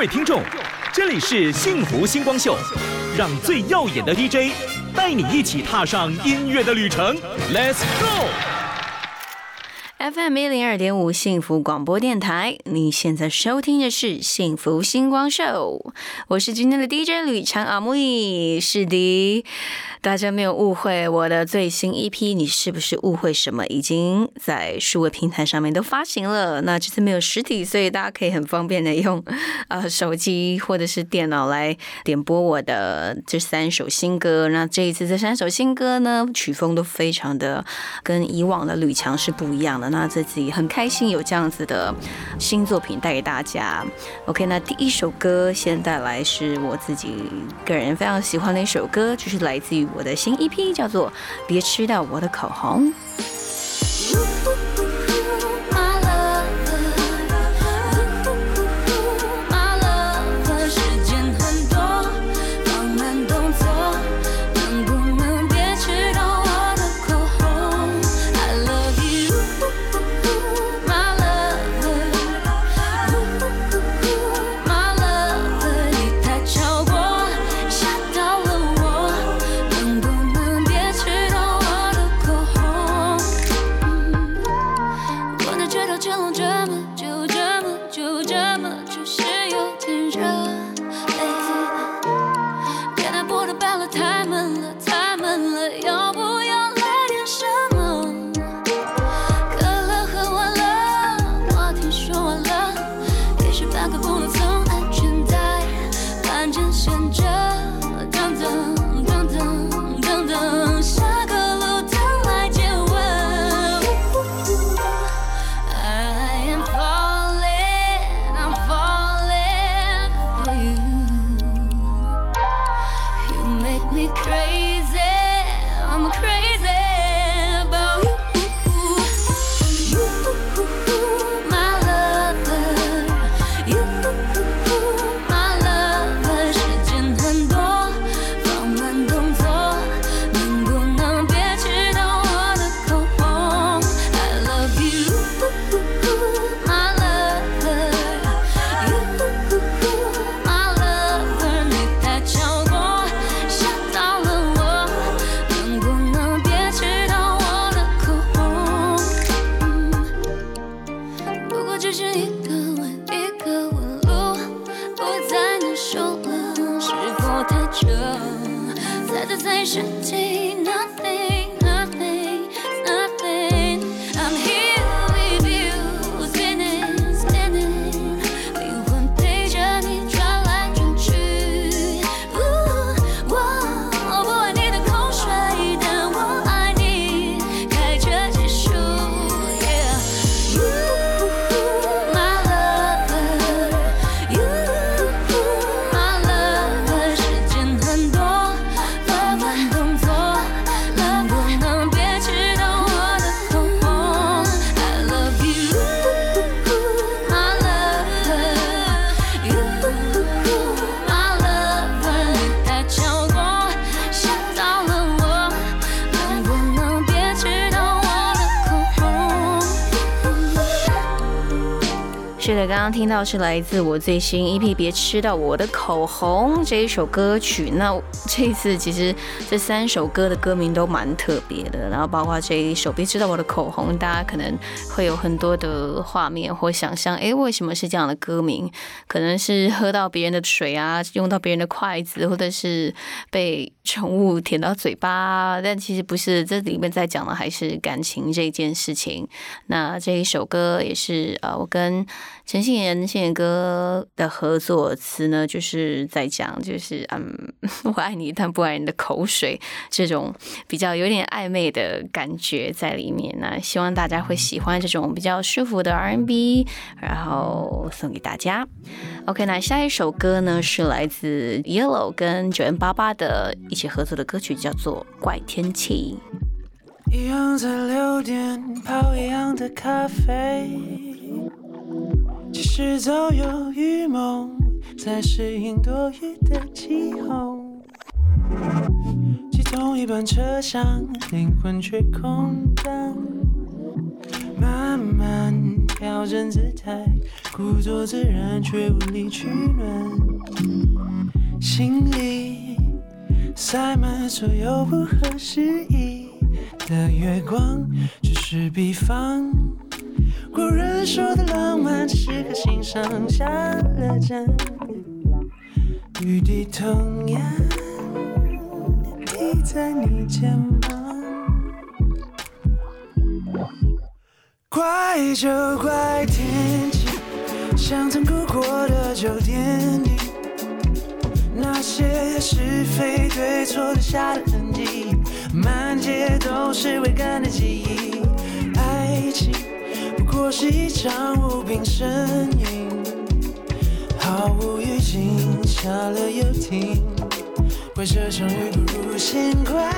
位听众，这里是幸福星光秀，让最耀眼的 DJ 带你一起踏上音乐的旅程，Let's go！FM 一零二点五幸福广播电台，你现在收听的是幸福星光秀，我是今天的 DJ 吕强阿木易，是的，大家没有误会我的最新 EP，你是不是误会什么？已经在数位平台上面都发行了，那这次没有实体，所以大家可以很方便的用 呃手机或者是电脑来点播我的这三首新歌。那这一次这三首新歌呢，曲风都非常的跟以往的吕强是不一样的。那自己很开心有这样子的新作品带给大家。OK，那第一首歌先带来是我自己个人非常喜欢的一首歌，就是来自于我的新 EP，叫做《别吃到我的口红》。刚听到是来自我最新 EP《别吃到我的口红》这一首歌曲。那 这一次其实这三首歌的歌名都蛮特别的，然后包括这一首《别吃到我的口红》，大家可能会有很多的画面或想象，哎，为什么是这样的歌名？可能是喝到别人的水啊，用到别人的筷子，或者是被宠物舔到嘴巴，但其实不是，这里面在讲的还是感情这件事情。那这一首歌也是呃，我跟陈信妍信妍哥的合作词呢，就是在讲，就是嗯，我爱你，但不爱你的口水，这种比较有点暧昧的感觉在里面。那希望大家会喜欢这种比较舒服的 R&B，然后送给大家。OK，那下一首歌呢是来自 Yellow 跟九 N 八八的一起合作的歌曲，叫做《怪天气》。一样在六点泡一样的咖啡，其实早有预谋，在适应多雨的气候。挤同一班车厢，灵魂却空荡，慢慢调整姿态，故作自然却无力取暖，心里塞满所有不合时宜的月光，只是比方。古人说的浪漫，只是颗心上下了针，雨滴同样滴在你肩膀。怪就怪天气，像曾哭过的旧电影，那些是非对错留下的痕迹，满街都是未干的记忆。爱情过是一场无病呻吟，毫无预警，下了又停，怪这场雨不如先怪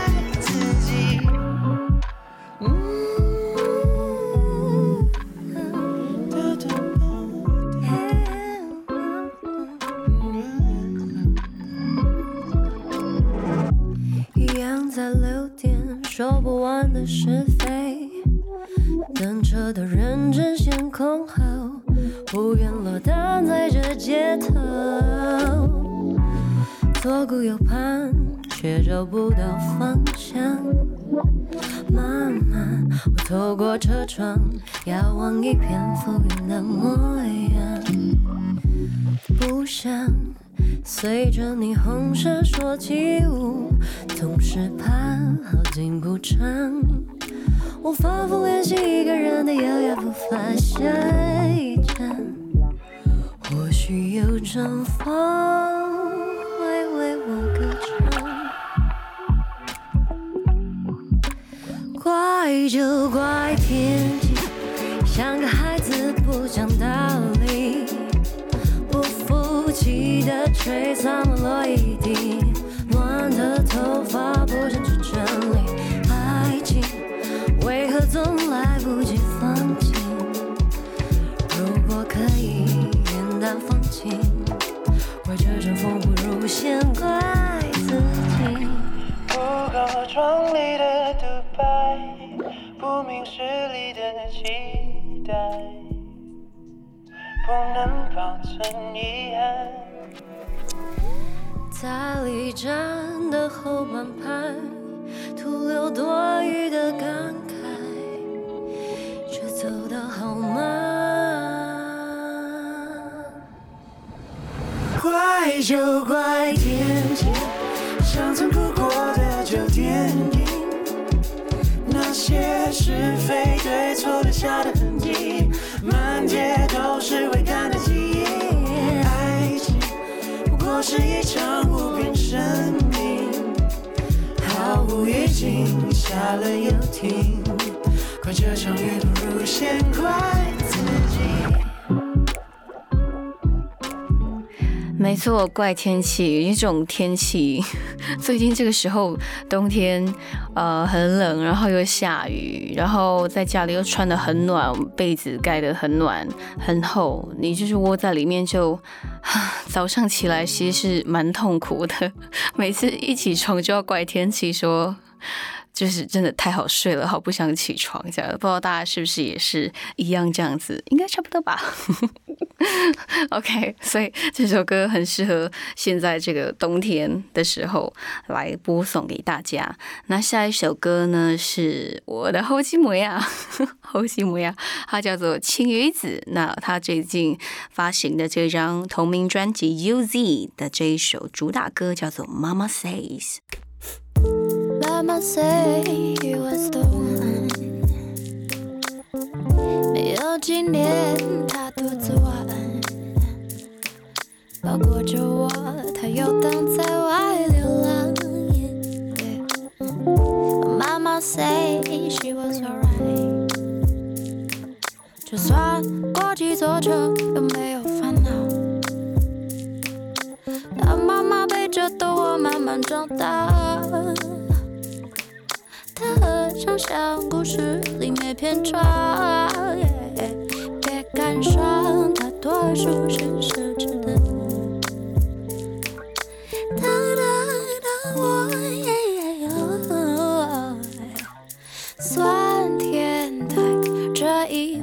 够壮丽的独白，不明事理的期待，不能保存遗憾。在离站的后半排，徒留多余的感慨，却走得好慢。怪就怪天气，像曾些是非对错留下的痕迹，满街都是未干的记忆。爱情不过是一场无病呻吟，毫无预警，下了又停，怪这场雨不如先怪自没错，怪天气，这种天气，最近这个时候冬天，呃，很冷，然后又下雨，然后在家里又穿的很暖，被子盖得很暖很厚，你就是窝在里面就，早上起来其实是蛮痛苦的，每次一起床就要怪天气说。就是真的太好睡了，好不想起床这样。不知道大家是不是也是一样这样子？应该差不多吧。OK，所以这首歌很适合现在这个冬天的时候来播送给大家。那下一首歌呢是我的后期模样，后期模样，它叫做《青鱼子》。那他最近发行的这张同名专辑《U Z》的这一首主打歌叫做《Mama Says》。Mama say you was the one，没有几年他独自玩，包裹着我，他游荡在外流浪。Mama say she was alright，就算过几座城，有没有烦恼？当妈妈背着的我慢慢长大。它很像像故事里没篇章，别感伤，它多数是奢侈的。哒哒哒，我酸甜的这一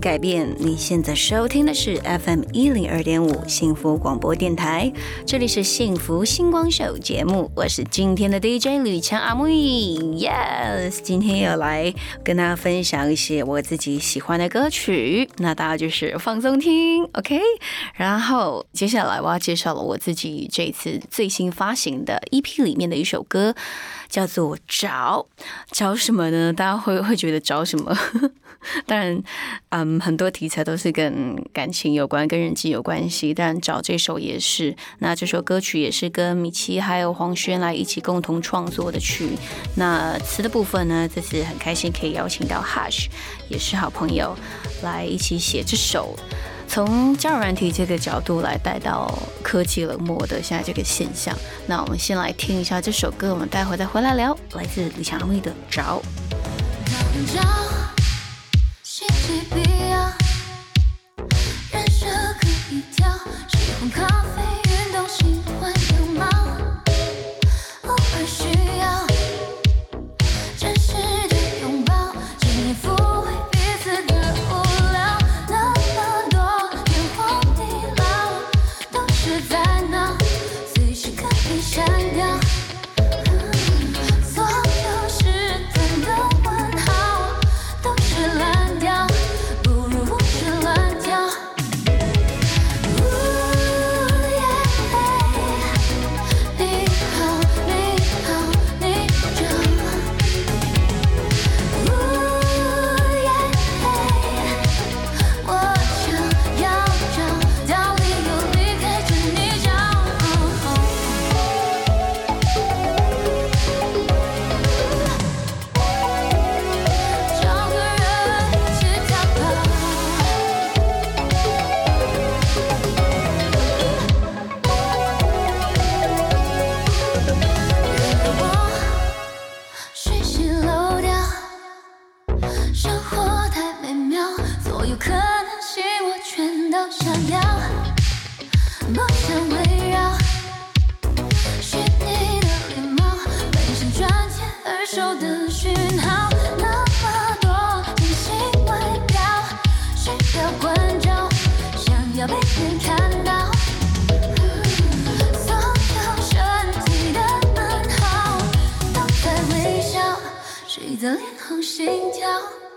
改变。你现在收听的是 FM 一零二点五幸福广播电台，这里是幸福星光秀节目，我是今天的 DJ 吕强阿木，yes，今天要来跟大家分享一些我自己喜欢的歌曲，那大家就是放松听，OK。然后接下来我要介绍了我自己这次最新发行的 EP 里面的一首歌，叫做《找》，找什么呢？大家会会觉得找什么？当然，嗯，很多题材都是跟感情有关、跟人际有关系，但找这首也是。那这首歌曲也是跟米奇还有黄轩来一起共同创作的曲。那词的部分呢，这次很开心可以邀请到 Hush，也是好朋友，来一起写这首。从交友软体这个角度来带到科技冷漠的现在这个现象，那我们先来听一下这首歌，我们待会再回来聊。来自李强威的《找》。必要，人设可以调，喜欢咖啡，心跳？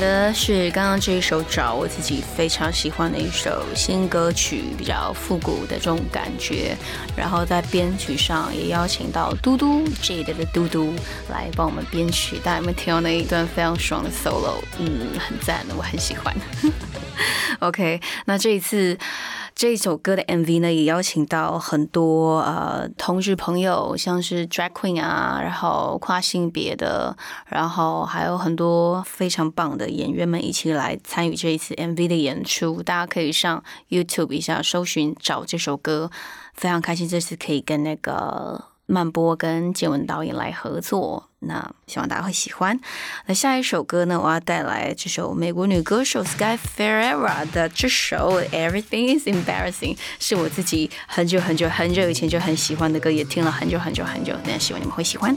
的，是刚刚这一首找我自己非常喜欢的一首新歌曲，比较复古的这种感觉。然后在编曲上也邀请到嘟嘟这一代的嘟嘟来帮我们编曲。大家有没有听到那一段非常爽的 solo？嗯，很赞的，我很喜欢。OK，那这一次。这一首歌的 MV 呢，也邀请到很多呃同志朋友，像是 Drag Queen 啊，然后跨性别的，然后还有很多非常棒的演员们一起来参与这一次 MV 的演出。大家可以上 YouTube 一下搜寻找这首歌，非常开心这次可以跟那个曼波跟建文导演来合作。那希望大家会喜欢。那下一首歌呢，我要带来这首美国女歌手 Sky Ferreira 的这首《Everything Is Embarrassing》，是我自己很久很久很久以前就很喜欢的歌，也听了很久很久很久。那希望你们会喜欢。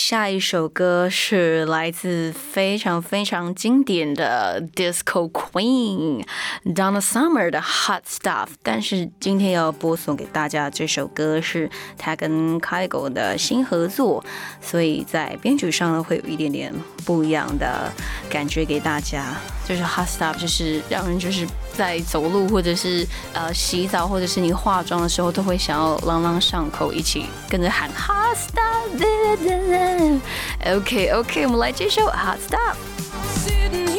下一首歌是来自非常非常经典的 Disco Queen Donna Summer 的 Hot Stuff，但是今天要播送给大家这首歌是他跟 Kygo 的新合作，所以在编曲上呢会有一点点不一样的感觉给大家。就是 Hot Stuff，就是让人就是在走路或者是呃洗澡或者是你化妆的时候都会想要朗朗上口，一起跟着喊 Hot Stuff。OK OK，我们来接受 Hot Stuff。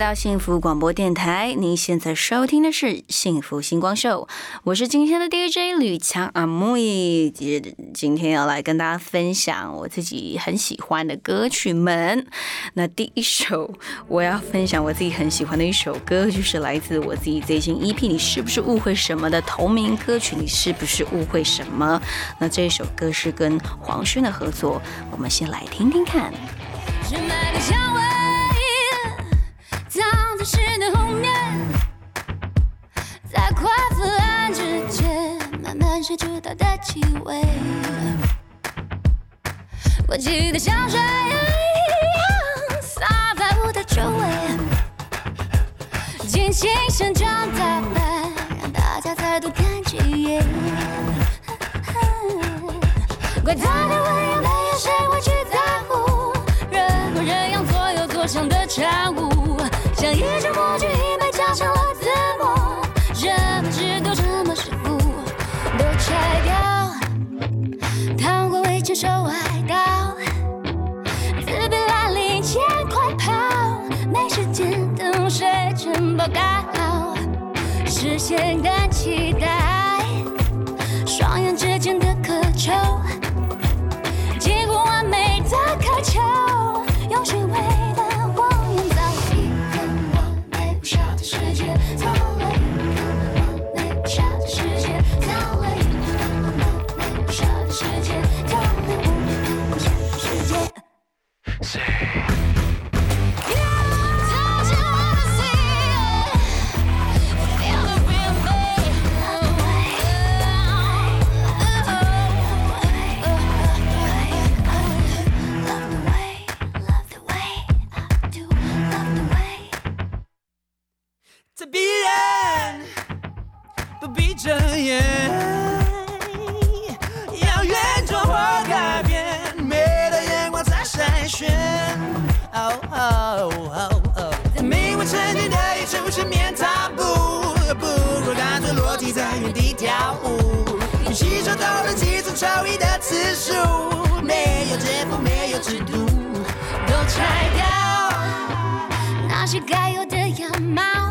到幸福广播电台，您现在收听的是《幸福星光秀》，我是今天的 DJ 吕强阿木易，今天要来跟大家分享我自己很喜欢的歌曲们。那第一首我要分享我自己很喜欢的一首歌，就是来自我自己最新 EP《你是不是误会什么》的同名歌曲《你是不是误会什么》。那这首歌是跟黄轩的合作，我们先来听听看。在室内后面，在快腐烂之间，慢慢嗅出它的气味。我记得香水洒在我的周围，精心盛装打扮，让大家再多看几眼。怪他的温柔，没有谁会去在乎。人模人样，左右左向的产物，一种默剧，已被加上了字幕。人们制度这么世故，都拆掉，谈过未牵手海岛，自闭蓝领钱快跑，没时间等谁晨报告，实现的期待，双眼之间的渴求。几乎完美的渴求，用虚伪到了几种超一的次数，没有节奏，没有制度，都拆掉。那些该有的样貌，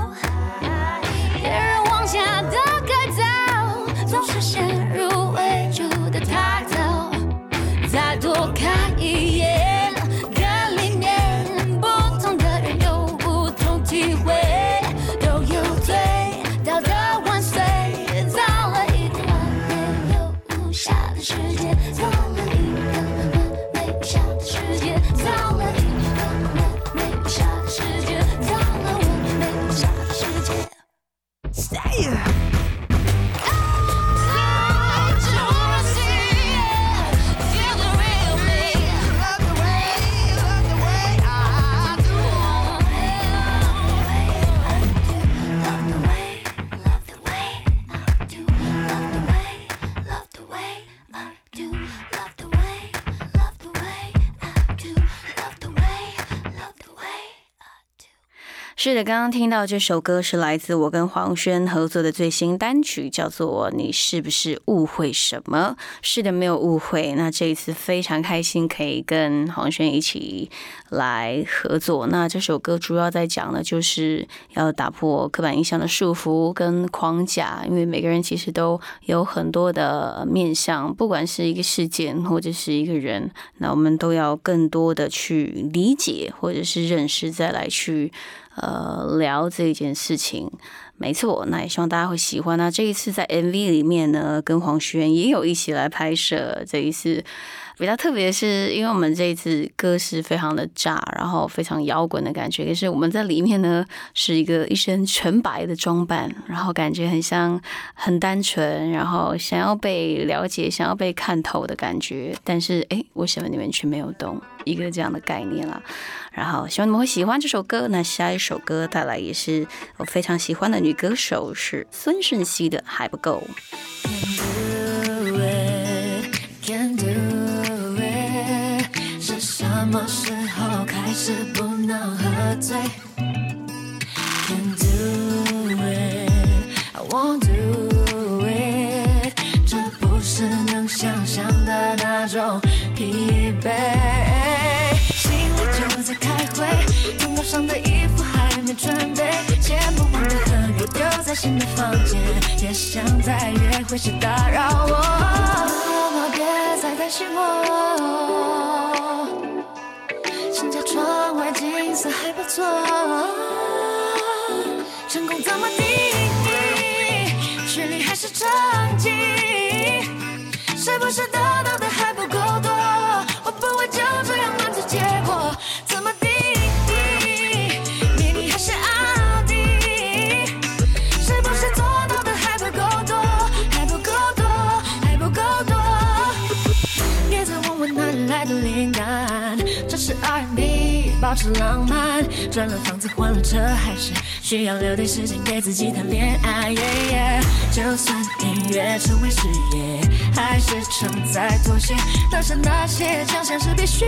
是的，刚刚听到这首歌是来自我跟黄轩合作的最新单曲，叫做《你是不是误会什么》？是的，没有误会。那这一次非常开心，可以跟黄轩一起来合作。那这首歌主要在讲的就是要打破刻板印象的束缚跟框架，因为每个人其实都有很多的面向，不管是一个事件或者是一个人，那我们都要更多的去理解或者是认识，再来去。呃聊这件事情。没错，那也希望大家会喜欢。那这一次在 MV 里面呢，跟黄轩也有一起来拍摄。这一次比较特别是，因为我们这一次歌是非常的炸，然后非常摇滚的感觉。可是我们在里面呢，是一个一身纯白的装扮，然后感觉很像很单纯，然后想要被了解、想要被看透的感觉。但是哎，为什么你们却没有懂一个这样的概念啦？然后希望你们会喜欢这首歌。那下一首歌带来也是我非常喜欢的女歌手是孙盛熙的《还不够》。能喝醉？Can do it, I won't do it。这不是能想象的那种疲惫。心里就在开会，头脑上的衣服还没准备，写不完的合约丢在新的房间，也想在约会时打扰我。妈，别再担心我，景色还不错。成功怎么定义？距离还是成绩？是不是得到的是浪漫。赚了房子，换了车，还是需要留点时间给自己谈恋爱。yeah, yeah 就算音乐成为事业，还是常在妥协。当下那些奖项是必须，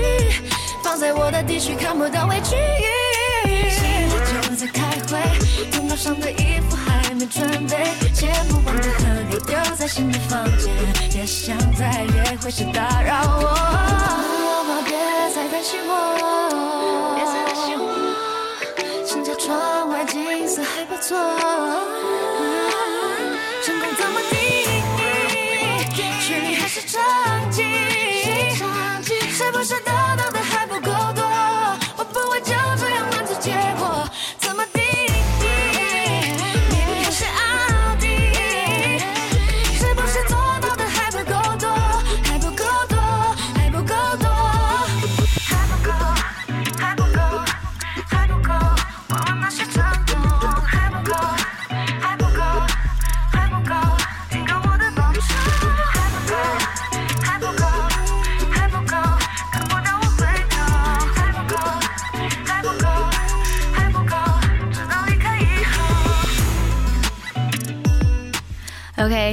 放在我的地区看不到委屈。心里就在开会，头脑上的衣服还没准备，写不完的合约丢在新的房间，也想在约会时打扰我。妈，别再担心我，色还不错。成功怎么定义？距离还是成绩？是不是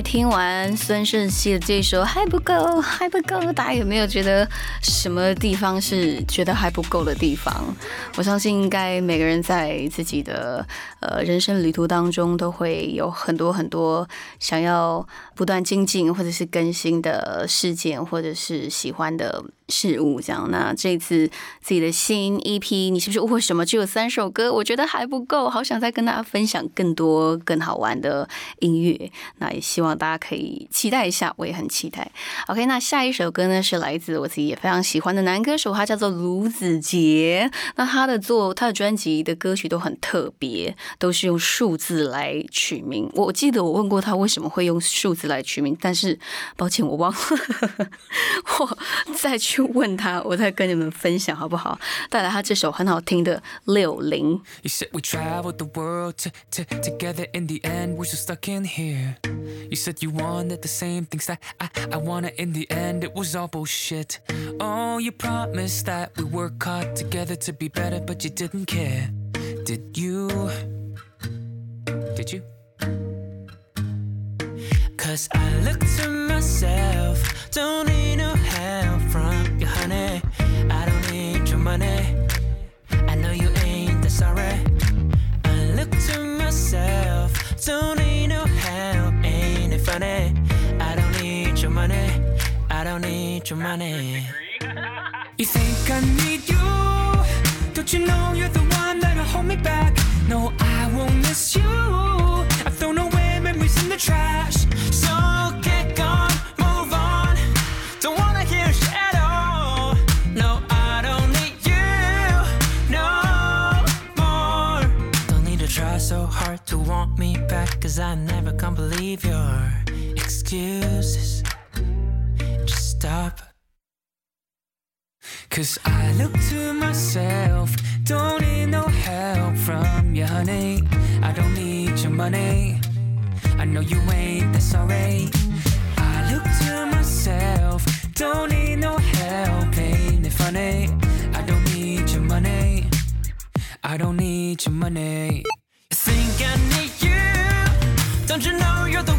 听完孙盛熙的这首还不够，还不够，大家有没有觉得什么地方是觉得还不够的地方？我相信应该每个人在自己的呃人生旅途当中都会有很多很多想要不断精进或者是更新的事件，或者是喜欢的事物。这样，那这次自己的新 EP，你是不是误会什么？只有三首歌，我觉得还不够，好想再跟大家分享更多更好玩的音乐。那也希望大家可以期待一下，我也很期待。OK，那下一首歌呢是来自我自己也非常喜欢的男歌手，他叫做卢子杰。那他的作他的专辑的歌曲都很特别，都是用数字来取名。我记得我问过他为什么会用数字来取名，但是抱歉我忘了，我再去问他，我再跟你们分享好不好？带来他这首很好听的六零。 You said we traveled the world t- t- together. In the end, we're still stuck in here. You said you wanted the same things that I, I wanted. In the end, it was all bullshit. Oh, you promised that we work hard together to be better, but you didn't care. Did you? Did you? Cause I look to myself, don't need no help from you, honey. I don't need your money. I know you ain't that sorry. I look to myself, don't need no help, ain't it funny? I don't need your money, I don't need your money. You think I need you? Don't you know you're the one that'll hold me back? No, I won't miss you. I've thrown away memories in the trash. Cause I never can believe your excuses. Just stop. Cause I look to myself, don't need no help from you, honey. I don't need your money. I know you ain't that sorry. I look to myself, don't need no help, ain't it funny? I don't need your money. I don't need your money. You think I need? Don't you know you're the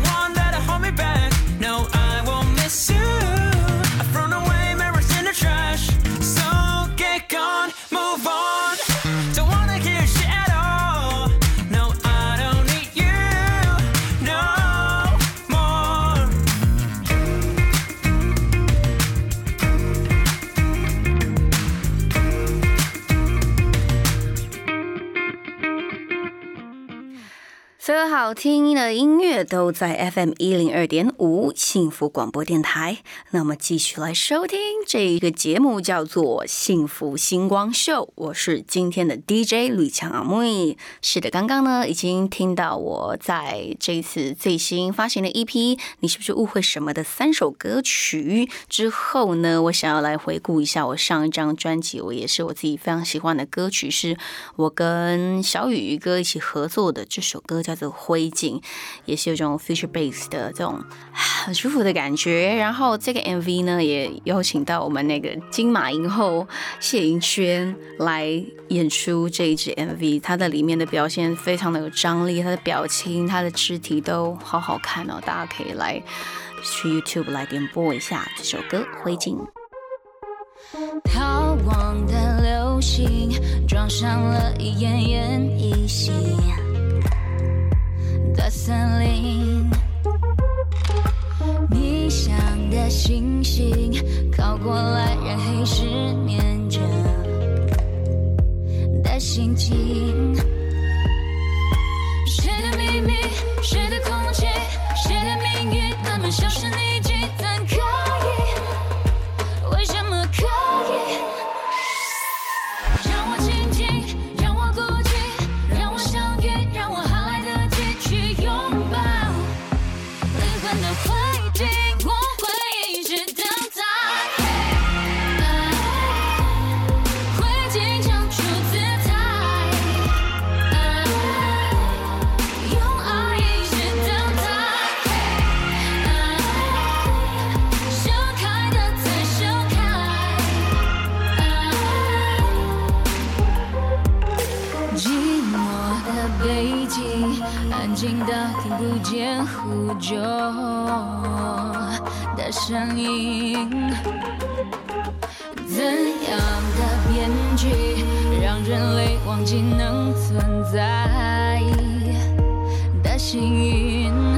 好听的音乐都在 FM 一零二点五幸福广播电台。那么继续来收听这一个节目，叫做《幸福星光秀》。我是今天的 DJ 吕强阿妹。是的，刚刚呢已经听到我在这一次最新发行的 EP，你是不是误会什么的三首歌曲之后呢？我想要来回顾一下我上一张专辑，我也是我自己非常喜欢的歌曲，是我跟小雨哥一起合作的这首歌，叫做《灰灰烬》，也是有种 future bass 的这种很舒服的感觉。然后这个 MV 呢，也邀请到我们那个金马影后谢盈萱来演出这一支 MV，她的里面的表现非常的有张力，她的表情、她的肢体都好好看哦，大家可以来去 YouTube 来点播一下这首歌《灰烬》。逃亡的流星撞上了一奄奄一息的森林，你想的星星靠过来，让黑失眠着。的心情。谁的秘密，谁的空气，谁的命运，慢慢消失你久的声音。怎样的编剧让人类忘记能存在的幸运？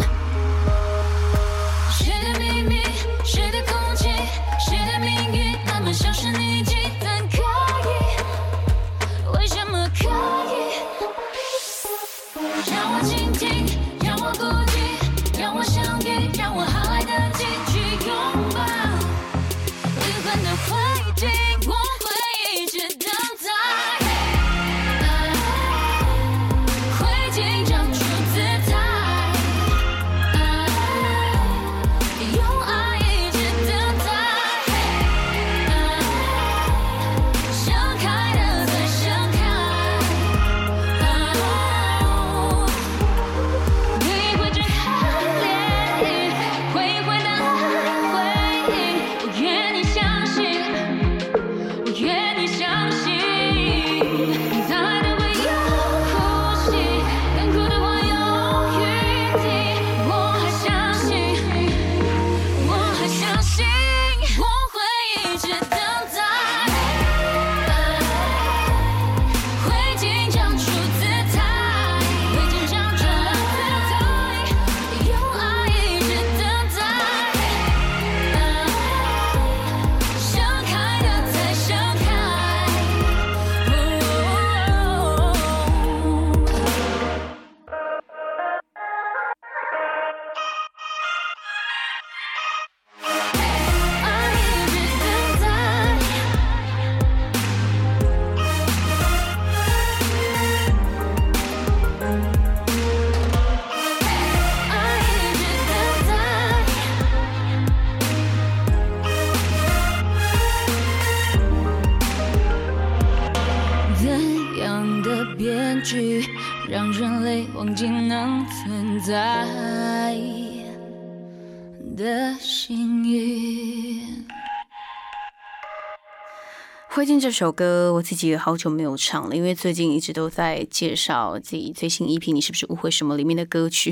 灰烬这首歌，我自己也好久没有唱了，因为最近一直都在介绍自己最新 EP《你是不是误会什么》里面的歌曲，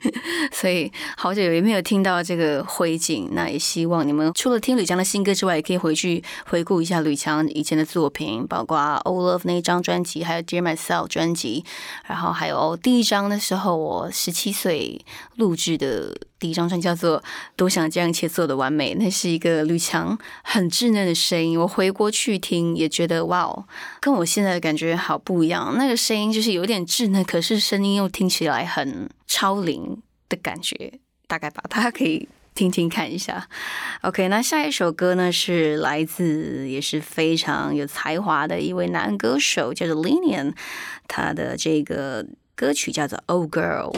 所以好久也没有听到这个灰烬。那也希望你们除了听吕强的新歌之外，也可以回去回顾一下吕强以前的作品，包括《All Love》那一张专辑，还有《Dear Myself》专辑，然后还有第一张的时候，我十七岁录制的第一张专辑叫做《多想将一切做的完美》，那是一个吕强很稚嫩的声音。我回过去听，也觉得哇哦，跟我现在的感觉好不一样。那个声音就是有点稚嫩，可是声音又听起来很超龄的感觉。大概吧，大家可以听听看一下。OK，那下一首歌呢是来自也是非常有才华的一位男歌手，叫做 Linian，他的这个歌曲叫做《Oh Girl》。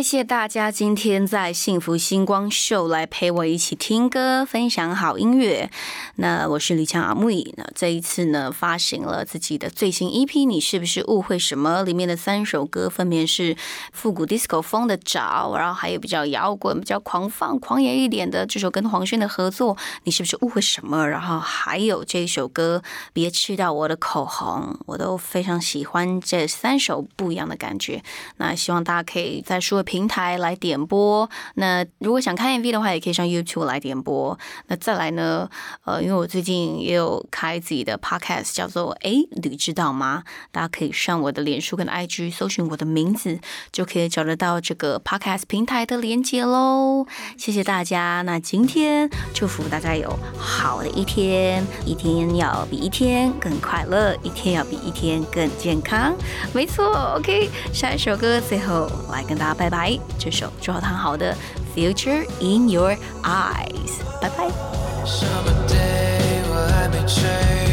谢谢大家今天在幸福星光秀来陪我一起听歌，分享好音乐。那我是李强阿木那这一次呢，发行了自己的最新 EP，你是不是误会什么？里面的三首歌分别是复古 disco 风的找，然后还有比较摇滚、比较狂放、狂野一点的这首跟黄轩的合作，你是不是误会什么？然后还有这首歌别吃到我的口红，我都非常喜欢这三首不一样的感觉。那希望大家可以在所有平台来点播。那如果想看 MV 的话，也可以上 YouTube 来点播。那再来呢？呃，因为我最近也有开自己的 Podcast，叫做“诶，你知道吗？”大家可以上我的脸书跟 IG 搜寻我的名字，就可以找得到这个 Podcast 平台的连接喽。谢谢大家。那今天祝福大家有好的一天，一天要比一天更快乐，一天要比一天更健康。没错，OK。下一首歌，最后来跟大家拜拜。这首周浩堂好的《Future in Your Eyes》，拜拜。change.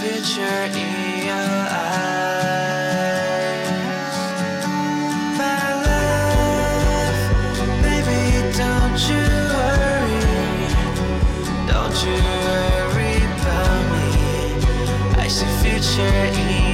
Future in your eyes. My love, baby, don't you worry, don't you worry about me. I see future in